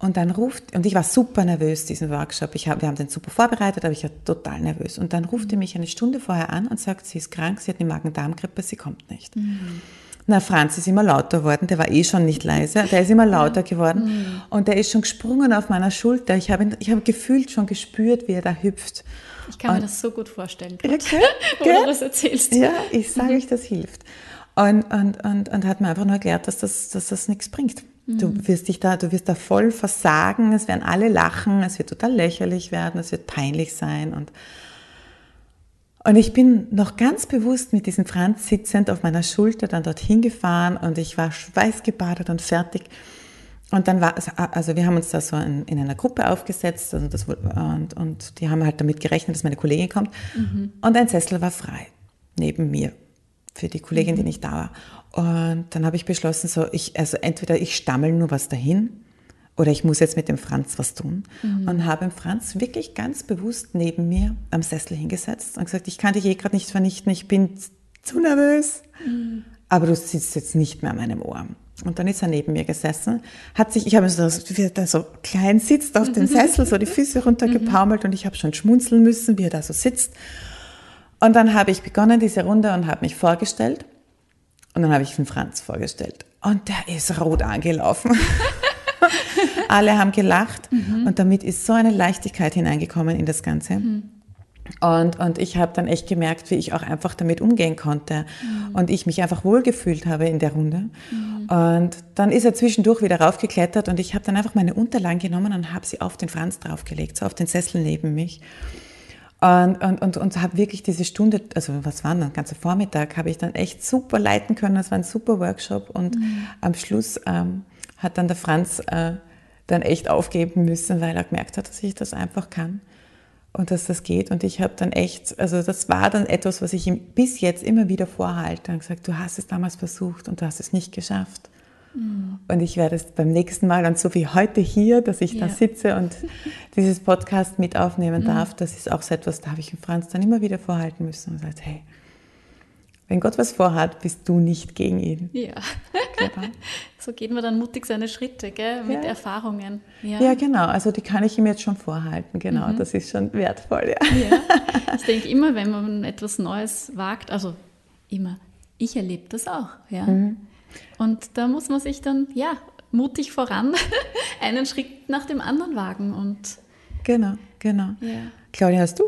Und dann ruft, und ich war super nervös, diesen Workshop. Ich hab, wir haben den super vorbereitet, aber ich war total nervös. Und dann ruft er mich eine Stunde vorher an und sagt, sie ist krank, sie hat eine Magen-Darm-Grippe, sie kommt nicht. Mhm. Na, Franz ist immer lauter geworden, der war eh schon nicht leise, der ist immer lauter geworden. Mhm. Und der ist schon gesprungen auf meiner Schulter. Ich habe ich hab gefühlt schon gespürt, wie er da hüpft. Ich kann und, mir das so gut vorstellen, ja, okay, wo du das erzählst. Ja, ich sage mhm. euch, das hilft. Und, und, und, und hat mir einfach nur erklärt, dass das, dass das nichts bringt. Mhm. Du wirst dich da, du wirst da voll versagen, es werden alle lachen, es wird total lächerlich werden, es wird peinlich sein und, und ich bin noch ganz bewusst mit diesem Franz sitzend auf meiner Schulter dann dorthin gefahren und ich war schweißgebadet und fertig. Und dann war, also wir haben uns da so in, in einer Gruppe aufgesetzt also das, und, und die haben halt damit gerechnet, dass meine Kollegin kommt. Mhm. Und ein Sessel war frei neben mir für die Kollegin, die mhm. nicht da war. Und dann habe ich beschlossen, so ich, also entweder ich stammel nur was dahin oder ich muss jetzt mit dem Franz was tun. Mhm. Und habe Franz wirklich ganz bewusst neben mir am Sessel hingesetzt und gesagt, ich kann dich eh gerade nicht vernichten, ich bin zu nervös. Mhm. Aber du sitzt jetzt nicht mehr an meinem Ohr. Und dann ist er neben mir gesessen, hat sich, ich habe so, wie er da so klein sitzt auf dem Sessel, so die Füße runtergepaumelt und ich habe schon schmunzeln müssen, wie er da so sitzt. Und dann habe ich begonnen diese Runde und habe mich vorgestellt. Und dann habe ich den Franz vorgestellt. Und der ist rot angelaufen. Alle haben gelacht. Mhm. Und damit ist so eine Leichtigkeit hineingekommen in das Ganze. Mhm. Und, und ich habe dann echt gemerkt, wie ich auch einfach damit umgehen konnte mhm. und ich mich einfach wohlgefühlt habe in der Runde. Mhm. Und dann ist er zwischendurch wieder raufgeklettert und ich habe dann einfach meine Unterlagen genommen und habe sie auf den Franz draufgelegt, so auf den Sessel neben mich. Und, und, und, und habe wirklich diese Stunde, also was war dann, ganze Vormittag, habe ich dann echt super leiten können. Es war ein super Workshop und mhm. am Schluss ähm, hat dann der Franz äh, dann echt aufgeben müssen, weil er gemerkt hat, dass ich das einfach kann und dass das geht. Und ich habe dann echt, also das war dann etwas, was ich ihm bis jetzt immer wieder vorhalte und gesagt, du hast es damals versucht und du hast es nicht geschafft. Mhm. Und ich werde es beim nächsten Mal dann so wie heute hier, dass ich ja. da sitze und dieses Podcast mit aufnehmen mhm. darf, das ist auch so etwas, da habe ich Franz dann immer wieder vorhalten müssen und gesagt, hey, wenn Gott was vorhat, bist du nicht gegen ihn. Ja. Genau. so geht man dann mutig seine Schritte, gell? mit ja. Erfahrungen. Ja. ja. genau. Also die kann ich ihm jetzt schon vorhalten. Genau, mhm. das ist schon wertvoll. Ja. ja. Ich denke immer, wenn man etwas Neues wagt, also immer, ich erlebe das auch. Ja. Mhm. Und da muss man sich dann, ja, mutig voran einen Schritt nach dem anderen wagen. Und genau, genau. Ja. Claudia, hast du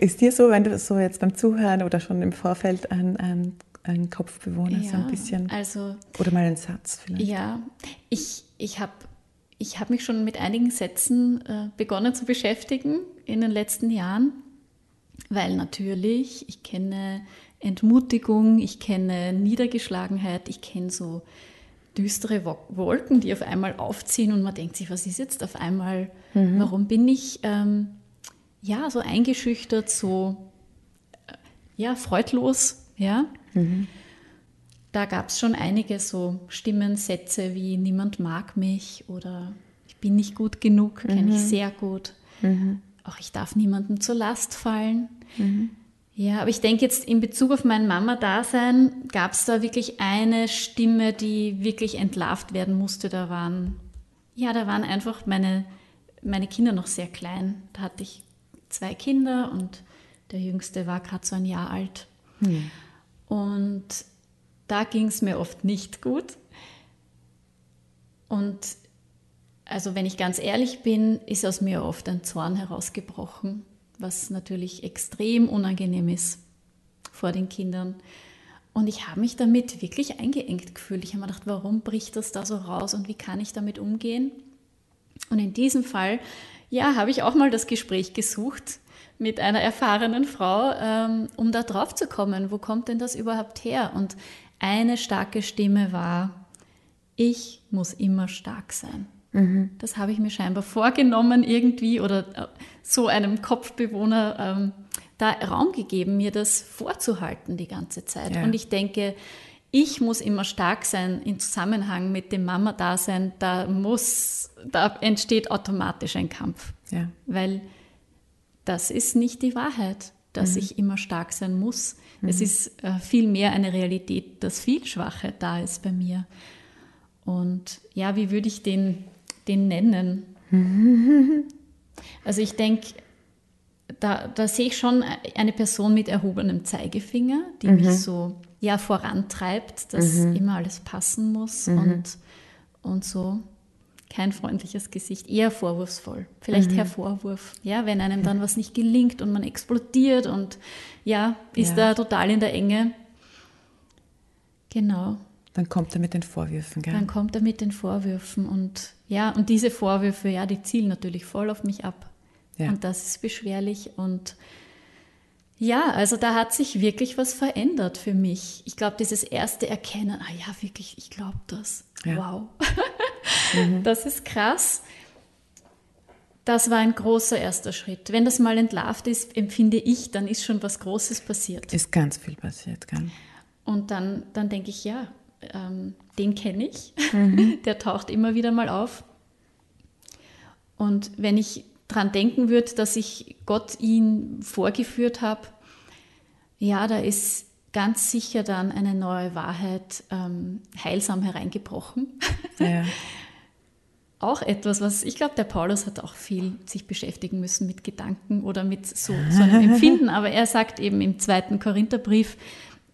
ist dir so, wenn du so jetzt beim Zuhören oder schon im Vorfeld ein, ein, ein Kopfbewohner ja, so ein bisschen? Also, oder mal einen Satz vielleicht? Ja, ich, ich habe ich hab mich schon mit einigen Sätzen äh, begonnen zu beschäftigen in den letzten Jahren, weil natürlich, ich kenne Entmutigung, ich kenne Niedergeschlagenheit, ich kenne so düstere Wolken, die auf einmal aufziehen und man denkt sich, was ist jetzt auf einmal, mhm. warum bin ich ähm, ja so eingeschüchtert, so äh, ja freudlos, ja. Mhm. Da gab es schon einige so Stimmensätze wie niemand mag mich oder ich bin nicht gut genug, kenne ich mhm. sehr gut. Mhm. Auch ich darf niemandem zur Last fallen. Ja, aber ich denke jetzt in Bezug auf mein Mama-Dasein gab es da wirklich eine Stimme, die wirklich entlarvt werden musste. Da waren, ja, da waren einfach meine, meine Kinder noch sehr klein. Da hatte ich zwei Kinder und der jüngste war gerade so ein Jahr alt. Hm. Und da ging es mir oft nicht gut. Und also wenn ich ganz ehrlich bin, ist aus mir oft ein Zorn herausgebrochen was natürlich extrem unangenehm ist vor den Kindern. Und ich habe mich damit wirklich eingeengt gefühlt. Ich habe mir gedacht, warum bricht das da so raus und wie kann ich damit umgehen? Und in diesem Fall, ja, habe ich auch mal das Gespräch gesucht mit einer erfahrenen Frau, ähm, um da drauf zu kommen. Wo kommt denn das überhaupt her? Und eine starke Stimme war, ich muss immer stark sein. Mhm. Das habe ich mir scheinbar vorgenommen irgendwie oder äh, so einem Kopfbewohner ähm, da Raum gegeben, mir das vorzuhalten die ganze Zeit. Ja. Und ich denke, ich muss immer stark sein im Zusammenhang mit dem Mama-Dasein. Da muss, da entsteht automatisch ein Kampf. Ja. Weil das ist nicht die Wahrheit, dass mhm. ich immer stark sein muss. Mhm. Es ist äh, vielmehr eine Realität, dass viel Schwache da ist bei mir. Und ja, wie würde ich den den nennen? Also ich denke, da, da, sehe ich schon eine Person mit erhobenem Zeigefinger, die mhm. mich so ja, vorantreibt, dass mhm. immer alles passen muss mhm. und, und so. Kein freundliches Gesicht, eher vorwurfsvoll. Vielleicht mhm. Herr Vorwurf, ja, wenn einem dann was nicht gelingt und man explodiert und ja, ist ja. da total in der Enge. Genau. Dann kommt er mit den Vorwürfen, gell? Dann kommt er mit den Vorwürfen und ja, und diese Vorwürfe, ja, die zielen natürlich voll auf mich ab. Ja. Und das ist beschwerlich und ja, also da hat sich wirklich was verändert für mich. Ich glaube, dieses erste Erkennen, ah ja, wirklich, ich glaube das. Ja. Wow. mhm. Das ist krass. Das war ein großer erster Schritt. Wenn das mal entlarvt ist, empfinde ich, dann ist schon was Großes passiert. Ist ganz viel passiert, gell? Und dann, dann denke ich, ja, ähm, den kenne ich, mhm. der taucht immer wieder mal auf. Und wenn ich daran denken würde, dass ich Gott ihn vorgeführt habe, ja, da ist ganz sicher dann eine neue Wahrheit ähm, heilsam hereingebrochen. Ja. auch etwas, was ich glaube, der Paulus hat auch viel sich beschäftigen müssen mit Gedanken oder mit so, so einem Empfinden. Aber er sagt eben im zweiten Korintherbrief,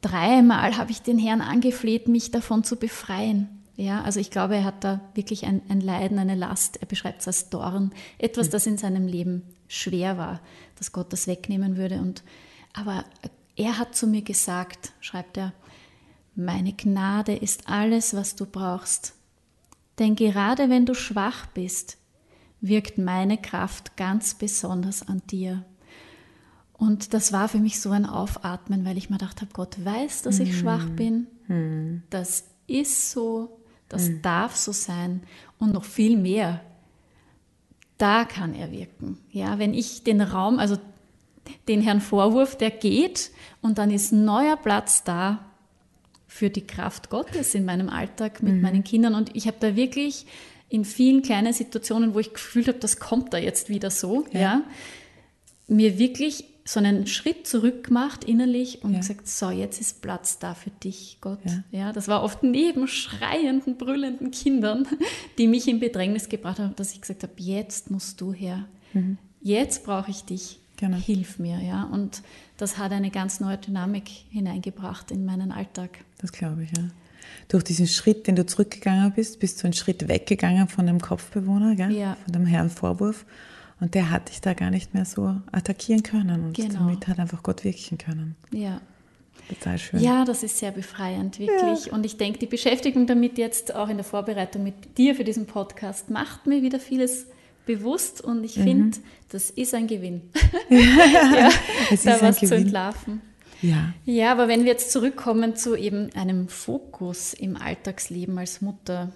dreimal habe ich den Herrn angefleht, mich davon zu befreien. Ja, also ich glaube, er hat da wirklich ein, ein Leiden, eine Last. Er beschreibt es als Dorn, etwas, das in seinem Leben schwer war, dass Gott das wegnehmen würde. Und, aber er hat zu mir gesagt, schreibt er, meine Gnade ist alles, was du brauchst. Denn gerade wenn du schwach bist, wirkt meine Kraft ganz besonders an dir. Und das war für mich so ein Aufatmen, weil ich mir gedacht habe, Gott weiß, dass ich mhm. schwach bin. Mhm. Das ist so, das mhm. darf so sein und noch viel mehr. Da kann er wirken. Ja, wenn ich den Raum, also den Herrn Vorwurf, der geht und dann ist neuer Platz da für die Kraft Gottes in meinem Alltag mit mhm. meinen Kindern und ich habe da wirklich in vielen kleinen Situationen, wo ich gefühlt habe, das kommt da jetzt wieder so, ja, ja mir wirklich so einen Schritt zurück gemacht innerlich und ja. gesagt, so, jetzt ist Platz da für dich, Gott. Ja. ja. das war oft neben schreienden, brüllenden Kindern, die mich in Bedrängnis gebracht haben, dass ich gesagt habe, jetzt musst du her. Mhm. Jetzt brauche ich dich. Genau. Hilf mir, ja. Und das hat eine ganz neue Dynamik hineingebracht in meinen Alltag. Das glaube ich, ja. Durch diesen Schritt, den du zurückgegangen bist, bist du einen Schritt weggegangen von dem Kopfbewohner, gell? Ja. von dem Herrn Vorwurf und der hat dich da gar nicht mehr so attackieren können. Und genau. damit hat einfach Gott wirken können. Ja. Total schön. Ja, das ist sehr befreiend, wirklich. Ja. Und ich denke, die Beschäftigung damit jetzt auch in der Vorbereitung mit dir für diesen Podcast macht mir wieder vieles bewusst und ich mhm. finde, das ist ein Gewinn. ja, da was Gewinn. zu entlarven. Ja. ja, aber wenn wir jetzt zurückkommen zu eben einem Fokus im Alltagsleben als Mutter,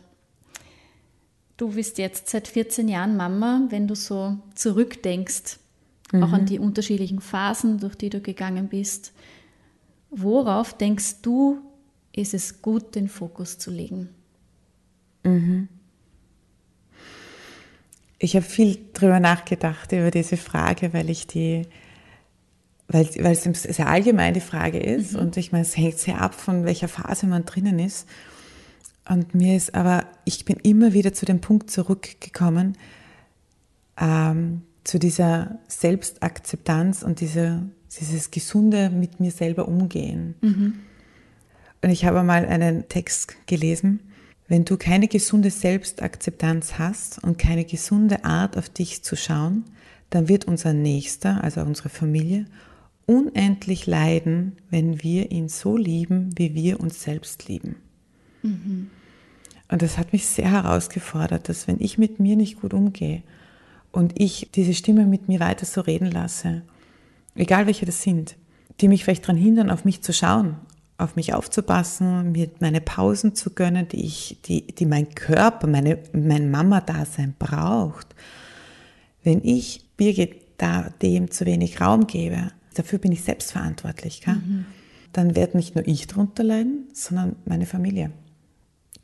Du bist jetzt seit 14 Jahren Mama, wenn du so zurückdenkst, mhm. auch an mhm. die unterschiedlichen Phasen, durch die du gegangen bist. Worauf denkst du, ist es gut, den Fokus zu legen? Mhm. Ich habe viel darüber nachgedacht, über diese Frage, weil ich die, weil, weil es sehr allgemein die Frage ist mhm. und ich meine, es hängt sehr ab, von welcher Phase man drinnen ist. Und mir ist aber, ich bin immer wieder zu dem Punkt zurückgekommen, ähm, zu dieser Selbstakzeptanz und diese, dieses gesunde mit mir selber umgehen. Mhm. Und ich habe mal einen Text gelesen, wenn du keine gesunde Selbstakzeptanz hast und keine gesunde Art auf dich zu schauen, dann wird unser Nächster, also unsere Familie, unendlich leiden, wenn wir ihn so lieben, wie wir uns selbst lieben. Mhm. Und das hat mich sehr herausgefordert, dass wenn ich mit mir nicht gut umgehe und ich diese Stimme mit mir weiter so reden lasse, egal welche das sind, die mich vielleicht daran hindern, auf mich zu schauen, auf mich aufzupassen, mir meine Pausen zu gönnen, die ich, die, die mein Körper, meine, mein Mama-Dasein braucht. Wenn ich Birgit da dem zu wenig Raum gebe, dafür bin ich selbstverantwortlich, mhm. dann werde nicht nur ich darunter leiden, sondern meine Familie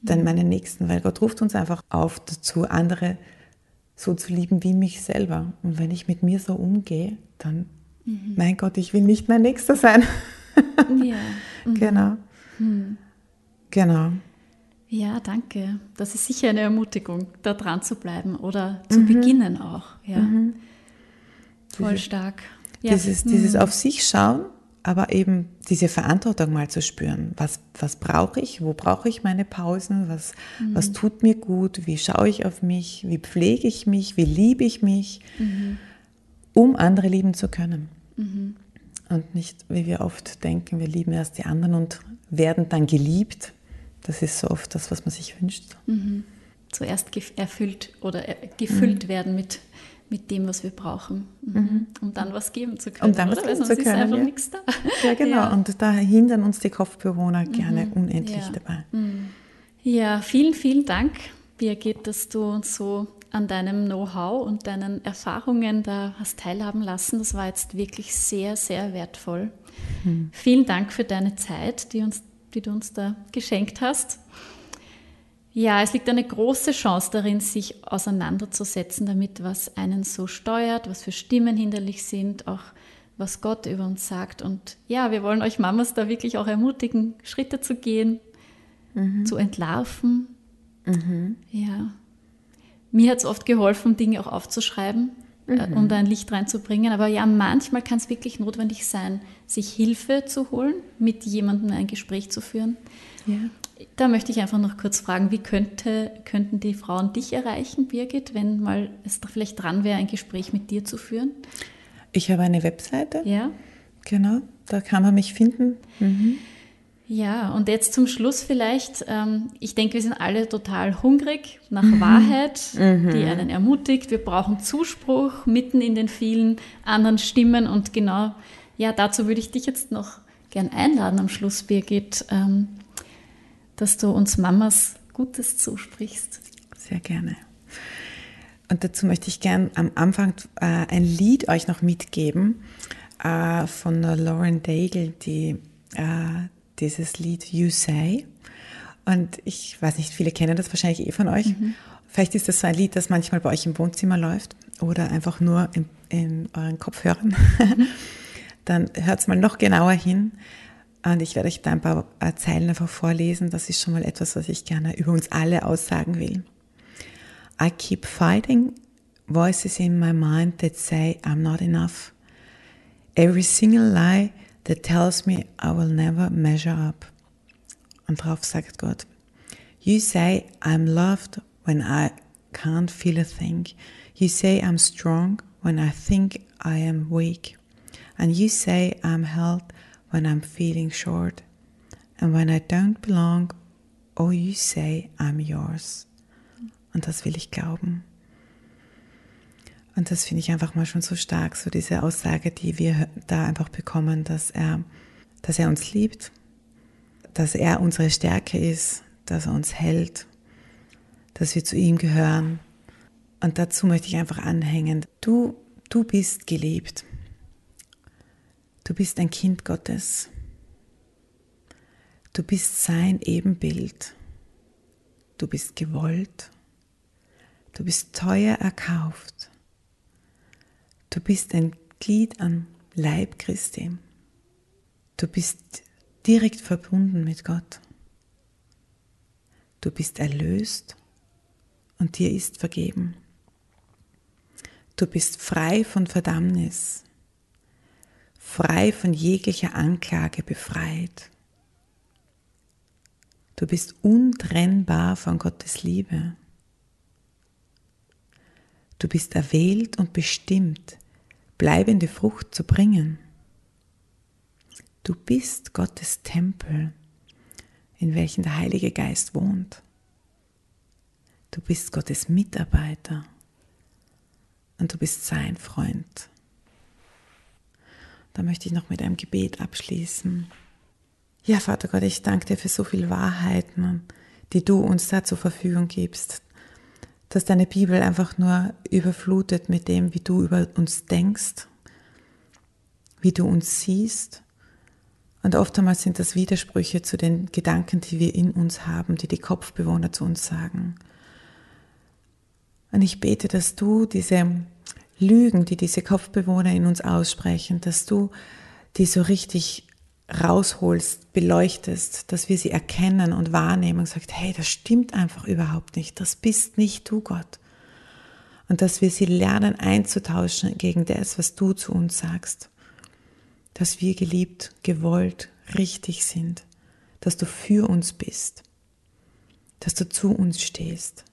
dann meine Nächsten, weil Gott ruft uns einfach auf dazu, andere so zu lieben wie mich selber. Und wenn ich mit mir so umgehe, dann, mhm. mein Gott, ich will nicht mein Nächster sein. ja. Mhm. Genau. Mhm. Genau. Ja, danke. Das ist sicher eine Ermutigung, da dran zu bleiben oder zu mhm. beginnen auch. Ja. Mhm. Voll stark. Ja. Dieses, dieses mhm. auf sich schauen aber eben diese Verantwortung mal zu spüren. Was, was brauche ich? Wo brauche ich meine Pausen? Was, mhm. was tut mir gut? Wie schaue ich auf mich? Wie pflege ich mich? Wie liebe ich mich? Mhm. Um andere lieben zu können. Mhm. Und nicht, wie wir oft denken, wir lieben erst die anderen und werden dann geliebt. Das ist so oft das, was man sich wünscht. Mhm. Zuerst erfüllt oder gefüllt mhm. werden mit mit dem, was wir brauchen, mhm. um dann was geben zu können. Um dann was geben zu können. ist einfach ja. nichts da. Ja, genau. Ja. Und da hindern uns die Kopfbewohner mhm. gerne unendlich ja. dabei. Mhm. Ja, vielen, vielen Dank, Birgit, dass du uns so an deinem Know-how und deinen Erfahrungen da hast teilhaben lassen. Das war jetzt wirklich sehr, sehr wertvoll. Mhm. Vielen Dank für deine Zeit, die, uns, die du uns da geschenkt hast. Ja, es liegt eine große Chance darin, sich auseinanderzusetzen damit, was einen so steuert, was für Stimmen hinderlich sind, auch was Gott über uns sagt. Und ja, wir wollen euch Mamas da wirklich auch ermutigen, Schritte zu gehen, mhm. zu entlarven. Mhm. Ja. Mir hat es oft geholfen, Dinge auch aufzuschreiben, äh, mhm. um da ein Licht reinzubringen. Aber ja, manchmal kann es wirklich notwendig sein, sich Hilfe zu holen, mit jemandem ein Gespräch zu führen. Ja Da möchte ich einfach noch kurz fragen, wie könnte, könnten die Frauen dich erreichen, Birgit, wenn mal es da vielleicht dran wäre, ein Gespräch mit dir zu führen? Ich habe eine Webseite. Ja. Genau, da kann man mich finden. Mhm. Ja, und jetzt zum Schluss vielleicht. Ähm, ich denke, wir sind alle total hungrig nach mhm. Wahrheit, mhm. die einen ermutigt. Wir brauchen Zuspruch mitten in den vielen anderen Stimmen. Und genau, ja, dazu würde ich dich jetzt noch gern einladen am Schluss, Birgit, ähm, dass du uns Mamas Gutes zusprichst. Sehr gerne. Und dazu möchte ich gern am Anfang äh, ein Lied euch noch mitgeben äh, von Lauren Daigle, die äh, dieses Lied You Say. Und ich weiß nicht, viele kennen das wahrscheinlich eh von euch. Mhm. Vielleicht ist das so ein Lied, das manchmal bei euch im Wohnzimmer läuft oder einfach nur in, in euren Kopfhörern. Mhm. Dann hört es mal noch genauer hin. Und ich werde euch da ein paar äh, Zeilen einfach vorlesen. Das ist schon mal etwas, was ich gerne über uns alle aussagen will. I keep fighting voices in my mind that say I'm not enough. Every single lie that tells me I will never measure up. Und drauf sagt Gott, You say I'm loved when I can't feel a thing. You say I'm strong when I think I am weak. And you say I'm held when I'm feeling short. And when I don't belong, oh, you say I'm yours. Und das will ich glauben. Und das finde ich einfach mal schon so stark, so diese Aussage, die wir da einfach bekommen, dass er, dass er uns liebt, dass er unsere Stärke ist, dass er uns hält, dass wir zu ihm gehören. Und dazu möchte ich einfach anhängen. Du, du bist geliebt. Du bist ein Kind Gottes. Du bist sein Ebenbild. Du bist gewollt. Du bist teuer erkauft. Du bist ein Glied am Leib Christi. Du bist direkt verbunden mit Gott. Du bist erlöst und dir ist vergeben. Du bist frei von Verdammnis, frei von jeglicher Anklage befreit. Du bist untrennbar von Gottes Liebe. Du bist erwählt und bestimmt, bleibende Frucht zu bringen. Du bist Gottes Tempel, in welchem der Heilige Geist wohnt. Du bist Gottes Mitarbeiter und du bist sein Freund. Da möchte ich noch mit einem Gebet abschließen. Ja, Vater Gott, ich danke dir für so viele Wahrheiten, die du uns da zur Verfügung gibst dass deine Bibel einfach nur überflutet mit dem, wie du über uns denkst, wie du uns siehst. Und oftmals sind das Widersprüche zu den Gedanken, die wir in uns haben, die die Kopfbewohner zu uns sagen. Und ich bete, dass du diese Lügen, die diese Kopfbewohner in uns aussprechen, dass du die so richtig rausholst, beleuchtest, dass wir sie erkennen und wahrnehmen und sagt, hey, das stimmt einfach überhaupt nicht, das bist nicht du, Gott. Und dass wir sie lernen einzutauschen gegen das, was du zu uns sagst. Dass wir geliebt, gewollt, richtig sind. Dass du für uns bist. Dass du zu uns stehst.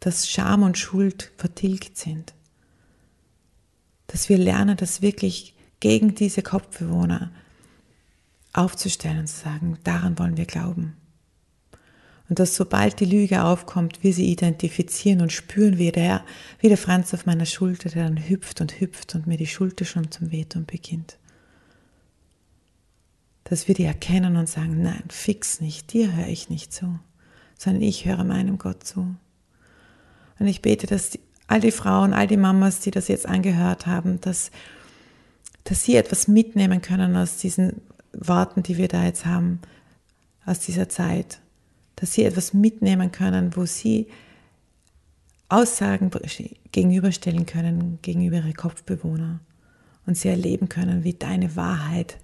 Dass Scham und Schuld vertilgt sind. Dass wir lernen, dass wirklich gegen diese Kopfbewohner aufzustellen und zu sagen, daran wollen wir glauben. Und dass sobald die Lüge aufkommt, wir sie identifizieren und spüren, wie der, wie der Franz auf meiner Schulter, der dann hüpft und hüpft und mir die Schulter schon zum Wehtun beginnt. Dass wir die erkennen und sagen, nein, fix nicht, dir höre ich nicht zu, sondern ich höre meinem Gott zu. Und ich bete, dass die, all die Frauen, all die Mamas, die das jetzt angehört haben, dass, dass sie etwas mitnehmen können aus diesen Worten, die wir da jetzt haben aus dieser Zeit, dass sie etwas mitnehmen können, wo sie Aussagen gegenüberstellen können gegenüber ihre Kopfbewohner und sie erleben können, wie deine Wahrheit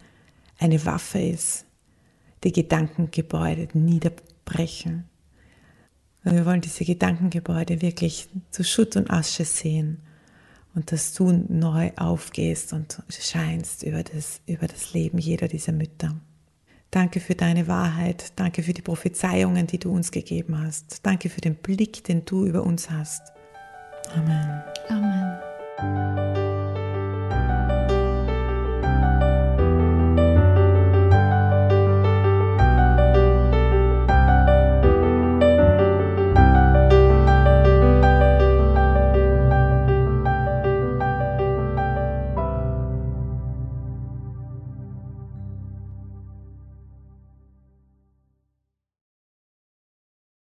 eine Waffe ist, die Gedankengebäude niederbrechen. Und wir wollen diese Gedankengebäude wirklich zu Schutt und Asche sehen und dass du neu aufgehst und scheinst über das, über das Leben jeder dieser Mütter. Danke für deine Wahrheit. Danke für die Prophezeiungen, die du uns gegeben hast. Danke für den Blick, den du über uns hast. Amen. Amen.